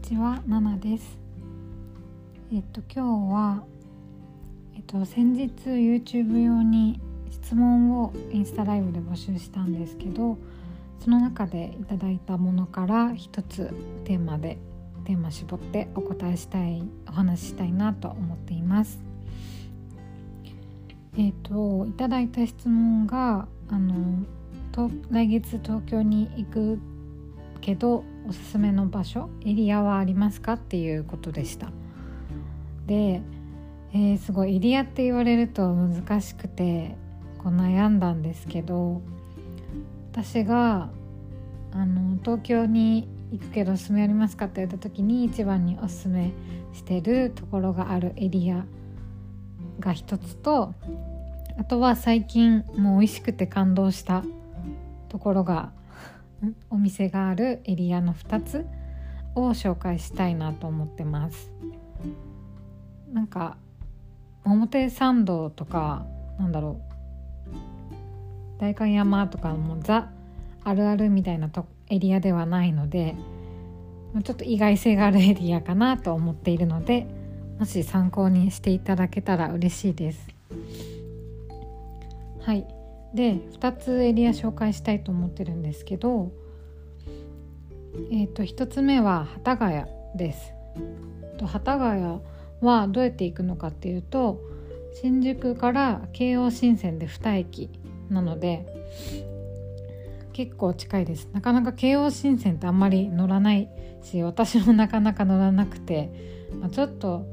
ちは、ナナです。えっと今日はえっと先日 YouTube 用に質問をインスタライブで募集したんですけど、その中でいただいたものから一つテーマでテーマ絞ってお答えしたいお話ししたいなと思っています。えっといただいた質問があの来月東京に行くけどおすすめの場所エリアはありますか？っていうことでした。で、えーすごいエリアって言われると難しくてこう悩んだんですけど私があの東京に行くけどおすすめありますかって言った時に一番におすすめしてるところがあるエリアが一つとあとは最近もう美味しくて感動したところがお店があるエリアの2つを紹介したいなと思ってます。なんか表参道とかなんだろう代官山とかもザあるあるみたいなとエリアではないのでちょっと意外性があるエリアかなと思っているのでもし参考にしていただけたら嬉しいです。はい。で2つエリア紹介したいと思ってるんですけどえー、と1つ目は幡ヶ谷です。と幡ヶ谷はどうやって行くのかっていうと新宿から京王新線で2駅なので結構近いですなかなか京王新線ってあんまり乗らないし私もなかなか乗らなくて、まあ、ちょっと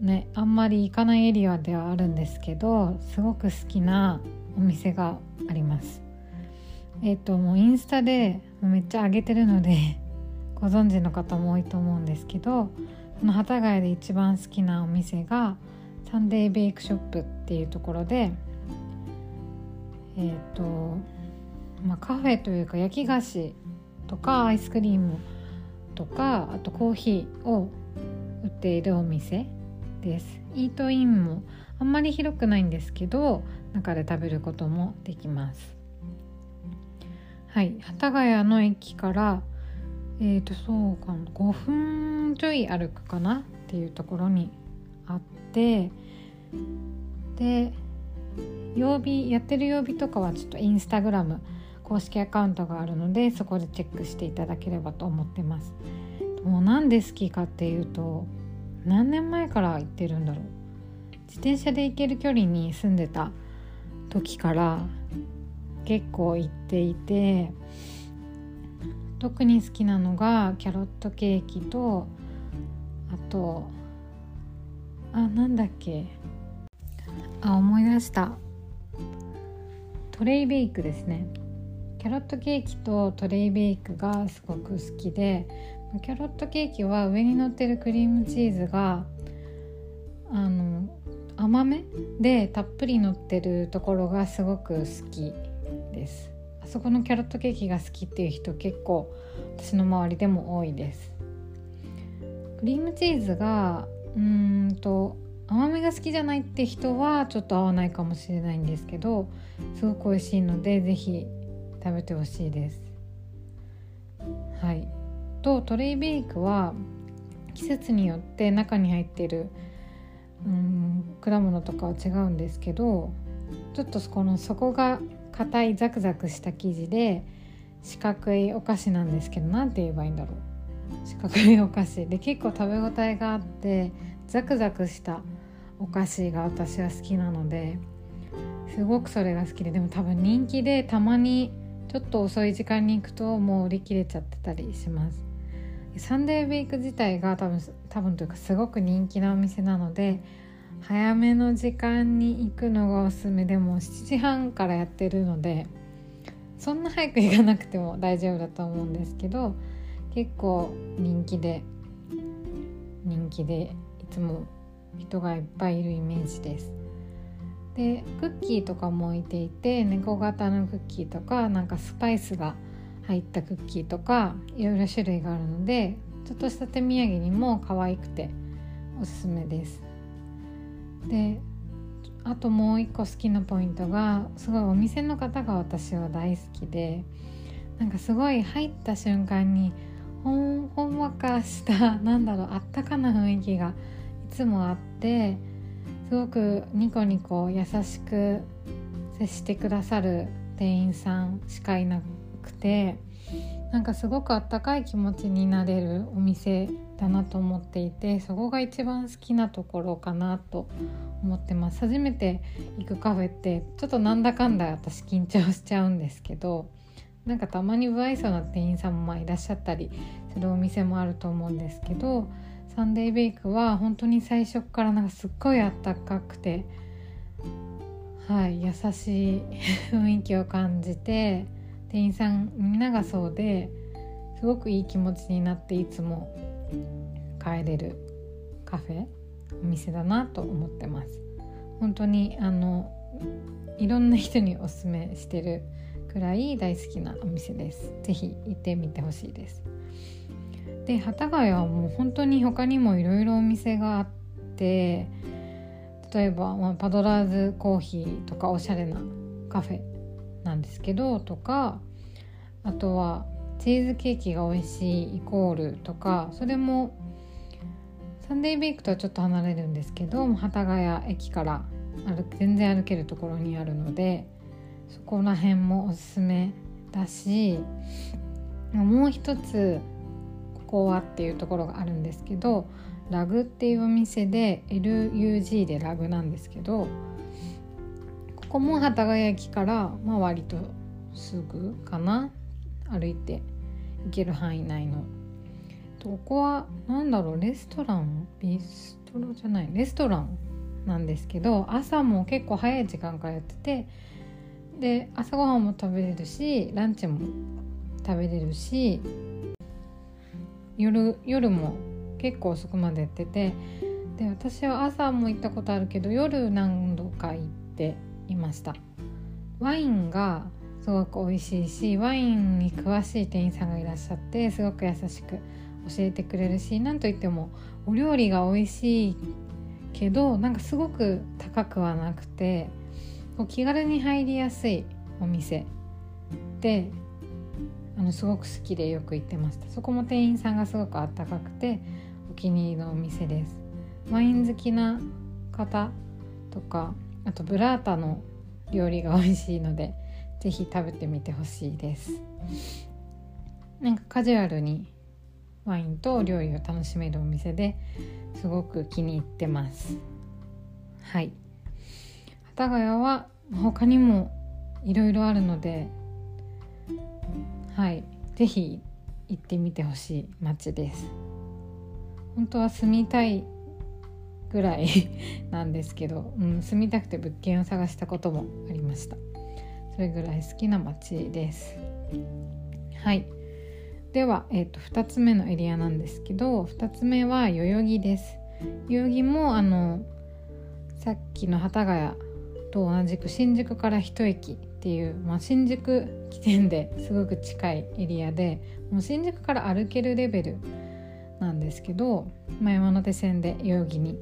ねあんまり行かないエリアではあるんですけどすごく好きなお店があります。えっ、ともうインスタでめっちゃ上げてるのでご存知の方も多いと思うんですけどその幡ヶ谷で一番好きなお店がサンデーベイクショップっていうところでえっ、とまあカフェというか焼き菓子とかアイスクリームとかあとコーヒーを売っているお店ですイートインもあんまり広くないんですけど中で食べることもできます。はい。幡ヶ谷の駅からえーとそうかな5分ちょい歩くかなっていうところにあってで曜日やってる曜日とかはちょっとインスタグラム公式アカウントがあるのでそこでチェックしていただければと思ってます。もうなんで好きかっていうと何年前から行ってるんだろう。自転車で行ける距離に住んでた時から結構行っていて特に好きなのがキャロットケーキとあとあなんだっけあ思い出した。トレイベイクですね。キャロットケーキとトレイベイクがすごく好きでキャロットケーキは上に乗ってるクリームチーズがあの甘めでたっぷり乗ってるところがすごく好きです。あそこのキャロットケーキが好きっていう人結構私の周りでも多いです。クリームチーズがうーんと甘めが好きじゃないって人はちょっと合わないかもしれないんですけどすごく美味しいので是非食べてほしいです。はい。とトレイベイクは季節によって中に入ってるうん果物とかは違うんですけどちょっとこの底が硬いザクザクした生地で四角いお菓子なんですけど何て言えばいいんだろう。四角いお菓子。で結構食べ応えがあってザクザクしたお菓子が私は好きなのですごくそれが好きででも多分人気でたまにちょっと遅い時間に行くともう売り切れちゃってたりします。サンデーベイク自体が多分多分というかすごく人気なお店なので早めの時間に行くのがおすすめでも7時半からやってるのでそんな早く行かなくても大丈夫だと思うんですけど結構人気で人気でいつも人がいっぱいいるイメージです。でクッキーとかも置いていて猫型のクッキーとかなんかスパイスが入ったクッキーとかいろいろ種類があるのでちょっとした手土産にも可愛くておすすめです。であともう一個好きなポイントがすごいお店の方が私は大好きでなんかすごい入った瞬間にほんほんわかした なんだろうあったかな雰囲気がいつもあってすごくニコニコ優しく接してくださる店員さんしかいなくてなんかすごくあったかい気持ちになれるお店だなと思っていてそこが一番好きなところかなと思ってます。初めて行くカフェってちょっとなんだかんだ私緊張しちゃうんですけどなんかたまに不愛想な店員さんもまあいらっしゃったりするお店もあると思うんですけどサンデーベイクは本当に最初からなんかすっごいあったかくてはい優しい 雰囲気を感じて店員さんみんながそうですごくいい気持ちになっていつも帰れるカフェお店だなと思ってます。本当にあのいろんな人におすすめしてるくらい大好きなお店です。是非行ってみてほしいです。で幡ヶ谷はもう本当に他にもいろいろお店があって例えば、まあ、パドラーズコーヒーとかおしゃれなカフェなんですけどとかあとはチーズケーキが美味しいイコールとかそれもサンデーベイクとはちょっと離れるんですけど幡ヶ谷駅から歩全然歩けるところにあるのでそこら辺もおすすめだしもう一つここはっていうところがあるんですけどラグっていうお店で LUG でラグなんですけどここも幡ヶ谷駅から、まあ、割とすぐかな。歩いて行ける範囲内の。ここは何だろうレストラン？ビストロじゃない。レストランなんですけど朝も結構早い時間からやっててで朝ごはんも食べれるしランチも食べれるし夜夜も結構遅くまでやっててで私は朝も行ったことあるけど夜何度か行っていました。ワインがすごく美味しいしワインに詳しい店員さんがいらっしゃってすごく優しく教えてくれるし何といってもお料理が美味しいけどなんかすごく高くはなくてこう気軽に入りやすいお店であのすごく好きでよく行ってました。そこも店員さんがすごくあったかくてお気に入りのお店です。ワイン好きな方とかあとブラータの料理が美味しいので是非食べてみてほしいです。なんかカジュアルにワインと料理を楽しめるお店ですごく気に入ってます。はい。幡ヶ谷は他にもいろいろあるのではい。是非行ってみてほしい街です。本当は住みたいぐらい なんですけど、うん、住みたくて物件を探したこともありました。それぐらい好きな街です。はい。では、えーと、2つ目のエリアなんですけど2つ目は代々木です。代々木もあのさっきの幡ヶ谷と同じく新宿から一駅っていう、まあ、新宿起点ですごく近いエリアでもう新宿から歩けるレベルなんですけど、まあ、山手線で代々木に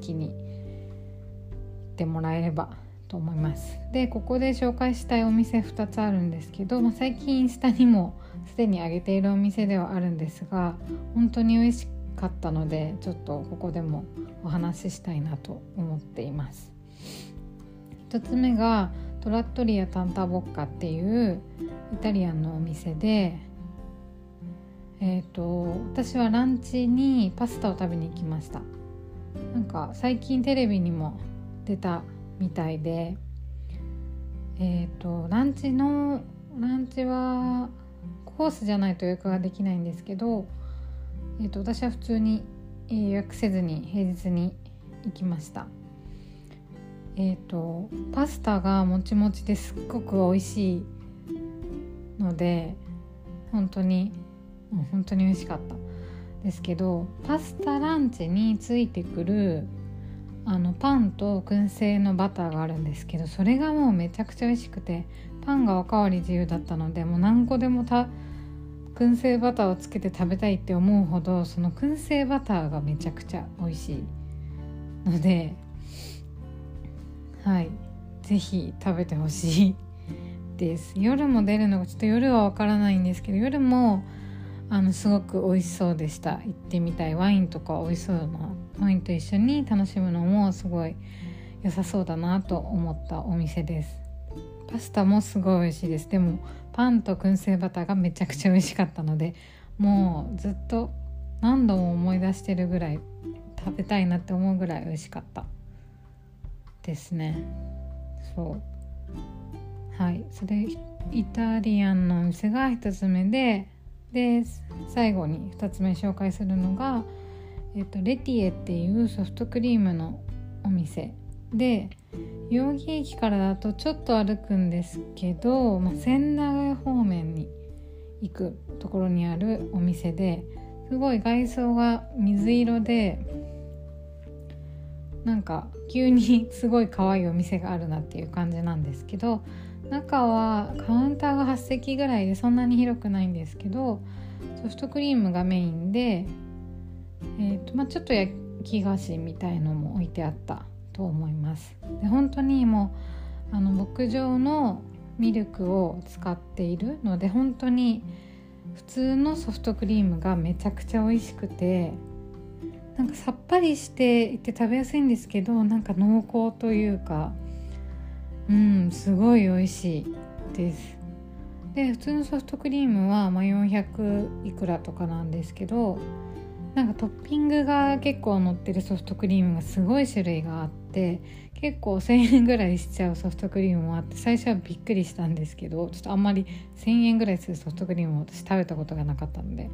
行きに行ってもらえればと思います。でここで紹介したいお店2つあるんですけど、まあ、最近インスタにもすでに上げているお店ではあるんですが本当に美味しかったのでちょっとここでもお話ししたいなと思っています。1つ目がトラットリアタンタボッカっていうイタリアンのお店でえーと、私はランチにパスタを食べに行きました。なんか最近テレビにも出たみたいでえっ、ー、とランチのランチはコースじゃないと予約ができないんですけど、えーと、私は普通に予約せずに平日に行きました。えっ、ー、とパスタがもちもちですっごく美味しいので本当にもう本当に美味しかった。ですけどパスタランチについてくるあのパンと燻製のバターがあるんですけどそれがもうめちゃくちゃ美味しくてパンがおかわり自由だったのでもう何個でもた燻製バターをつけて食べたいって思うほどその燻製バターがめちゃくちゃ美味しいのではい是非食べてほしいです。夜も出るのがちょっと夜はわからないんですけど夜もあのすごく美味しそうでした。行ってみたいワインとか美味しそうなワインと一緒に楽しむのもすごい良さそうだなと思ったお店です。パスタもすごい美味しいです。でもパンと燻製バターがめちゃくちゃ美味しかったのでもうずっと何度も思い出してるぐらい食べたいなって思うぐらい美味しかったですね。そう。はい。それイタリアンのお店が1つ目でで最後に2つ目紹介するのが、えっと、レティエっていうソフトクリームのお店。で代々木駅からだとちょっと歩くんですけど、まあ、千駄ヶ谷方面に行くところにあるお店ですごい外装が水色でなんか急にすごい可愛いお店があるなっていう感じなんですけど中はカウンターが8席ぐらいでそんなに広くないんですけどソフトクリームがメインで、えーとまあ、ちょっと焼き菓子みたいのも置いてあったと思います。で本当にもうあの牧場のミルクを使っているので本当に普通のソフトクリームがめちゃくちゃ美味しくてなんかさっぱりしていて食べやすいんですけどなんか濃厚というかうんすごい美味しいです。で普通のソフトクリームは、まあ、400いくらとかなんですけどなんかトッピングが結構乗ってるソフトクリームがすごい種類があって結構1,000円ぐらいしちゃうソフトクリームもあって最初はびっくりしたんですけどちょっとあんまり1,000円ぐらいするソフトクリームを私食べたことがなかったので。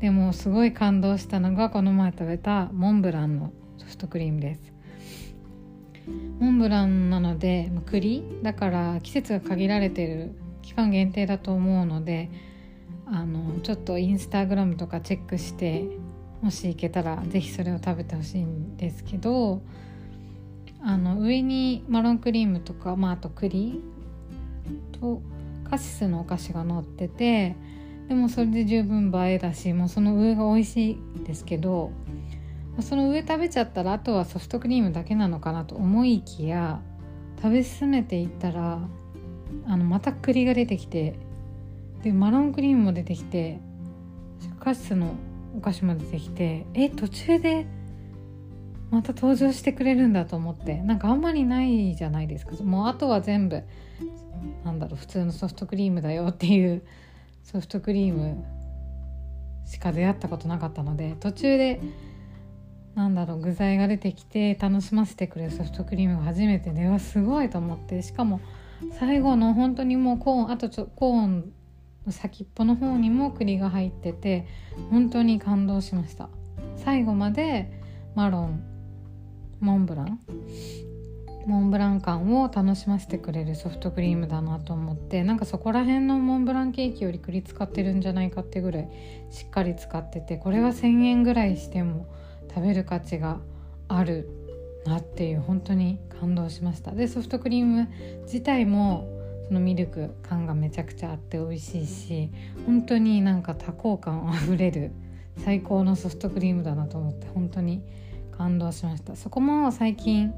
でもすごい感動したのがこの前食べたモンブランのソフトクリームです。モンブランなので栗だから季節が限られてる期間限定だと思うのであのちょっとインスタグラムとかチェックしてもし行けたら是非それを食べてほしいんですけどあの上にマロンクリームとか、まあ、あと栗とカシスのお菓子が乗っててでもそれで十分映えだしもうその上が美味しいですけどその上食べちゃったらあとはソフトクリームだけなのかなと思いきや食べ進めていったらあのまた栗が出てきてでマロンクリームも出てきてカシスのお菓子も出てきてえ途中でまた登場してくれるんだと思ってなんかあんまりないじゃないですか。もうあとは全部なんだろう普通のソフトクリームだよっていうソフトクリームしか出会ったことなかったので途中でなんだろう具材が出てきて楽しませてくれるソフトクリームが初めてではすごいと思ってしかも最後の本当にもうコーンあとちょコーンの先っぽの方にも栗が入ってて本当に感動しました。最後までマロンモンブランモンブラン感を楽しませてくれるソフトクリームだなと思ってなんかそこら辺のモンブランケーキより栗使ってるんじゃないかってぐらいしっかり使っててこれは1,000円ぐらいしても食べる価値があるなっていう本当に感動しました。でソフトクリーム自体もそのミルク感がめちゃくちゃあって美味しいし本当になんか多幸感あふれる最高のソフトクリームだなと思って本当に感動しました。そこも最近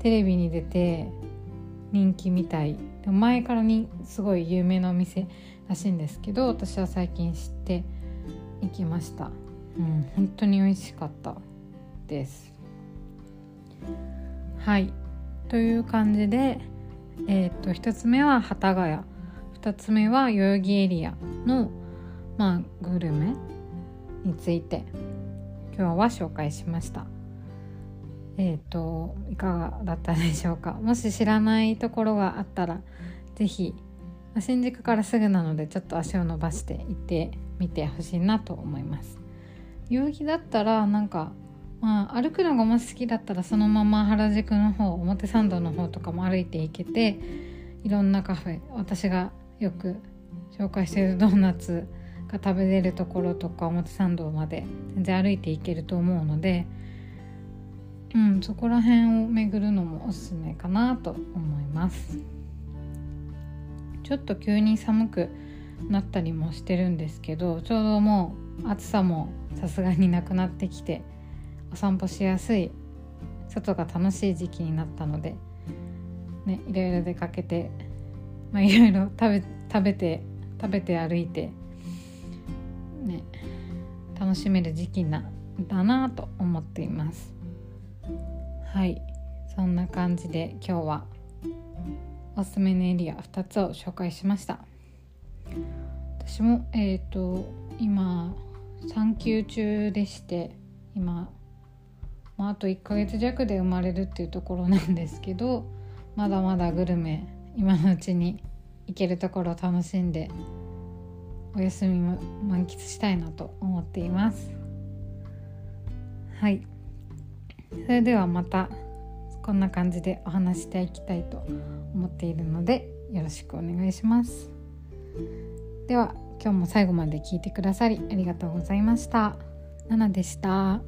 テレビに出て人気みたい。前からにすごい有名なお店らしいんですけど私は最近知って行きました。うん本当に美味しかった。です。はい。という感じでえっ、と1つ目は幡ヶ谷。2つ目は代々木エリアのまあグルメについて。今日は紹介しました。えっ、ー、といかがだったでしょうか？もし知らないところがあったら是非新宿からすぐなのでちょっと足を伸ばして行ってみてほしいなと思います。代々木だったらなんかまあ、歩くのがもし好きだったらそのまま原宿の方表参道の方とかも歩いていけていろんなカフェ私がよく紹介しているドーナツが食べれるところとか表参道まで全然歩いていけると思うので、うん、そこら辺を巡るのもおすすめかなと思います。ちょっと急に寒くなったりもしてるんですけどちょうどもう暑さもさすがになくなってきてお散歩しやすい外が楽しい時期になったので、ね、いろいろ出かけて、まあ、いろいろ食べ食べて食べて歩いてね楽しめる時期なだなと思っています。はい。そんな感じで今日はおすすめのエリア2つを紹介しました。私もえっ、ー、と今産休中でして今、まあ、あと1ヶ月弱で生まれるっていうところなんですけどまだまだグルメ今のうちに行けるところを楽しんでお休みも満喫したいなと思っています。はい。それではまたこんな感じでお話していきたいと思っているのでよろしくお願いしますでは今日も最後まで聞いてくださりありがとうございました。ナナでした。